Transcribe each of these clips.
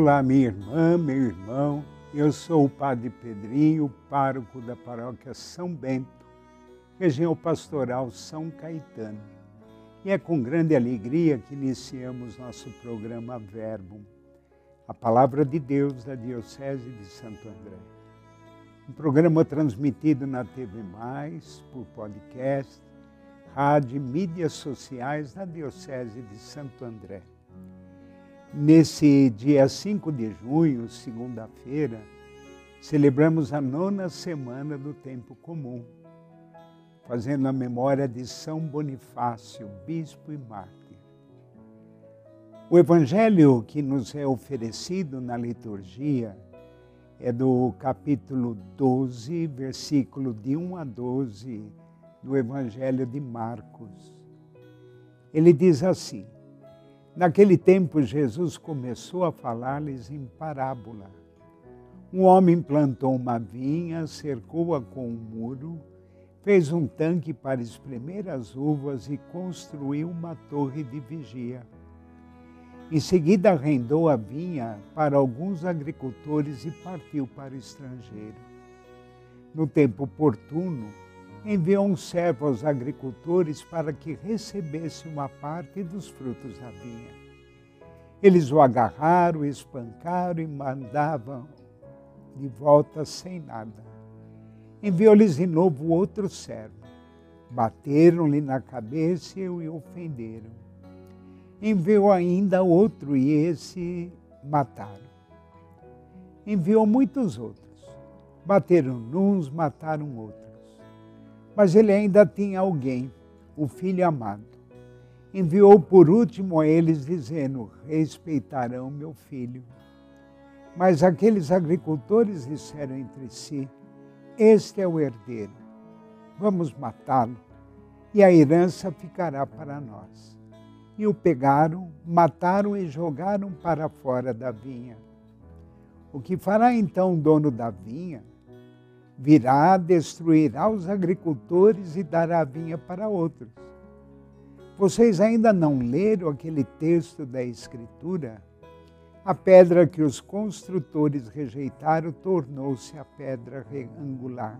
Olá, minha irmã, meu irmão. Eu sou o Padre Pedrinho, pároco da paróquia São Bento, região pastoral São Caetano. E é com grande alegria que iniciamos nosso programa Verbo, a palavra de Deus da Diocese de Santo André. Um programa transmitido na TV Mais, por podcast, rádio e mídias sociais da Diocese de Santo André. Nesse dia 5 de junho, segunda-feira, celebramos a nona semana do tempo comum, fazendo a memória de São Bonifácio, bispo e mártir. O evangelho que nos é oferecido na liturgia é do capítulo 12, versículo de 1 a 12 do evangelho de Marcos. Ele diz assim: Naquele tempo, Jesus começou a falar-lhes em parábola. Um homem plantou uma vinha, cercou-a com um muro, fez um tanque para espremer as uvas e construiu uma torre de vigia. Em seguida, arrendou a vinha para alguns agricultores e partiu para o estrangeiro. No tempo oportuno, enviou um servo aos agricultores para que recebesse uma parte dos frutos da vinha. Eles o agarraram, espancaram e mandavam de volta sem nada. Enviou-lhes de novo outro servo. Bateram-lhe na cabeça e o ofenderam. Enviou ainda outro e esse mataram. Enviou muitos outros. Bateram uns, mataram outros mas ele ainda tinha alguém, o filho amado. Enviou por último a eles, dizendo: Respeitarão meu filho. Mas aqueles agricultores disseram entre si: Este é o herdeiro, vamos matá-lo, e a herança ficará para nós. E o pegaram, mataram e jogaram para fora da vinha. O que fará então o dono da vinha? Virá, destruirá os agricultores e dará vinha para outros. Vocês ainda não leram aquele texto da Escritura? A pedra que os construtores rejeitaram tornou-se a pedra angular.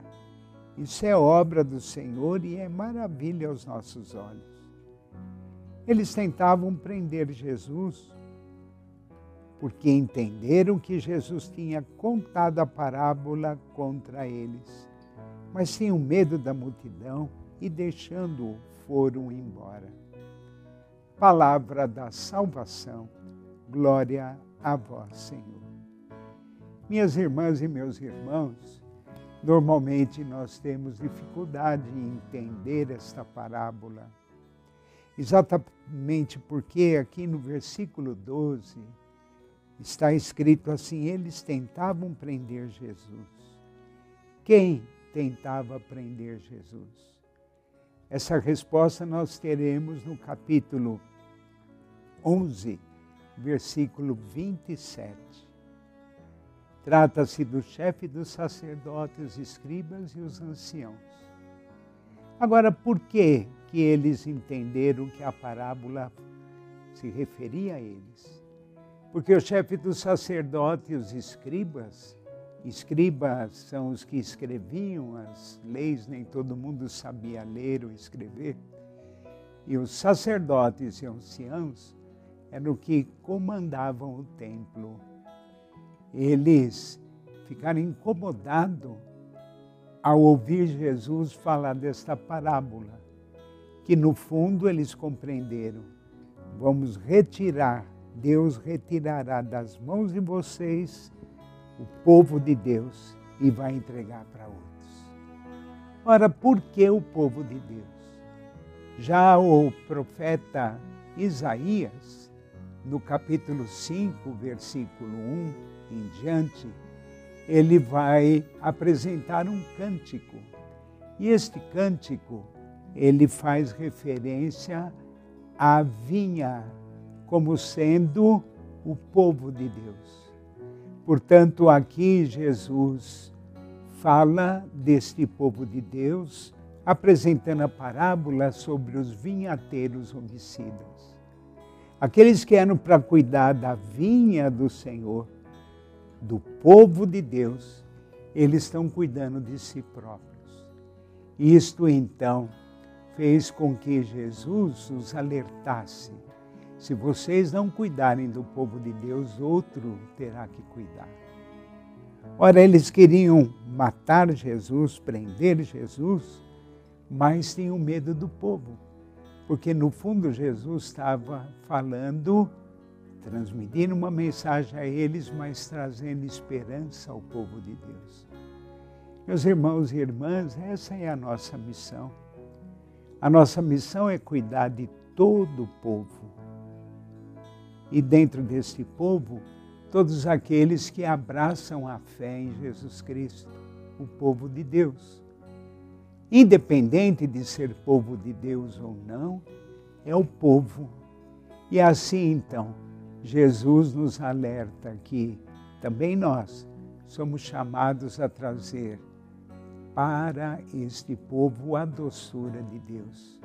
Isso é obra do Senhor e é maravilha aos nossos olhos. Eles tentavam prender Jesus porque entenderam que Jesus tinha contado a parábola contra eles, mas tinham medo da multidão e, deixando-o, foram embora. Palavra da salvação, glória a vós, Senhor. Minhas irmãs e meus irmãos, normalmente nós temos dificuldade em entender esta parábola, exatamente porque aqui no versículo 12, Está escrito assim: eles tentavam prender Jesus. Quem tentava prender Jesus? Essa resposta nós teremos no capítulo 11, versículo 27. Trata-se do chefe dos sacerdotes, escribas e os anciãos. Agora, por que que eles entenderam que a parábola se referia a eles? Porque o chefe dos sacerdotes e os escribas, escribas são os que escreviam as leis, nem todo mundo sabia ler ou escrever, e os sacerdotes e anciãos eram que comandavam o templo. Eles ficaram incomodados ao ouvir Jesus falar desta parábola, que no fundo eles compreenderam. Vamos retirar Deus retirará das mãos de vocês o povo de Deus e vai entregar para outros. Ora, por que o povo de Deus? Já o profeta Isaías, no capítulo 5, versículo 1 em diante, ele vai apresentar um cântico. E este cântico, ele faz referência à vinha como sendo o povo de Deus. Portanto, aqui Jesus fala deste povo de Deus, apresentando a parábola sobre os vinhateiros homicidas. Aqueles que eram para cuidar da vinha do Senhor, do povo de Deus, eles estão cuidando de si próprios. Isto então fez com que Jesus os alertasse: se vocês não cuidarem do povo de Deus, outro terá que cuidar. Ora, eles queriam matar Jesus, prender Jesus, mas tinham medo do povo, porque no fundo Jesus estava falando, transmitindo uma mensagem a eles, mas trazendo esperança ao povo de Deus. Meus irmãos e irmãs, essa é a nossa missão. A nossa missão é cuidar de todo o povo. E dentro desse povo, todos aqueles que abraçam a fé em Jesus Cristo, o povo de Deus. Independente de ser povo de Deus ou não, é o povo. E assim então, Jesus nos alerta que também nós somos chamados a trazer para este povo a doçura de Deus.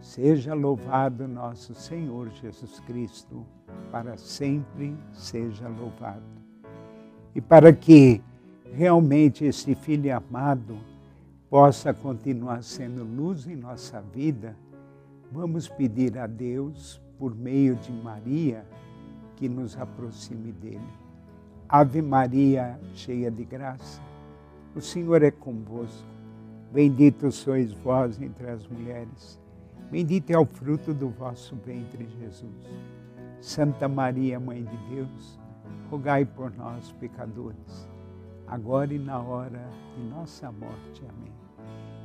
Seja louvado nosso Senhor Jesus Cristo, para sempre seja louvado. E para que realmente este Filho amado possa continuar sendo luz em nossa vida, vamos pedir a Deus, por meio de Maria, que nos aproxime dele. Ave Maria, cheia de graça o Senhor é convosco. Bendito sois vós entre as mulheres. Bendito é o fruto do vosso ventre, Jesus. Santa Maria, Mãe de Deus, rogai por nós, pecadores, agora e na hora de nossa morte. Amém.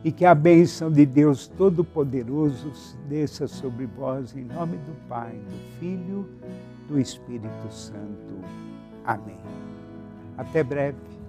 E que a bênção de Deus Todo-Poderoso desça sobre vós, em nome do Pai, do Filho, do Espírito Santo. Amém. Até breve.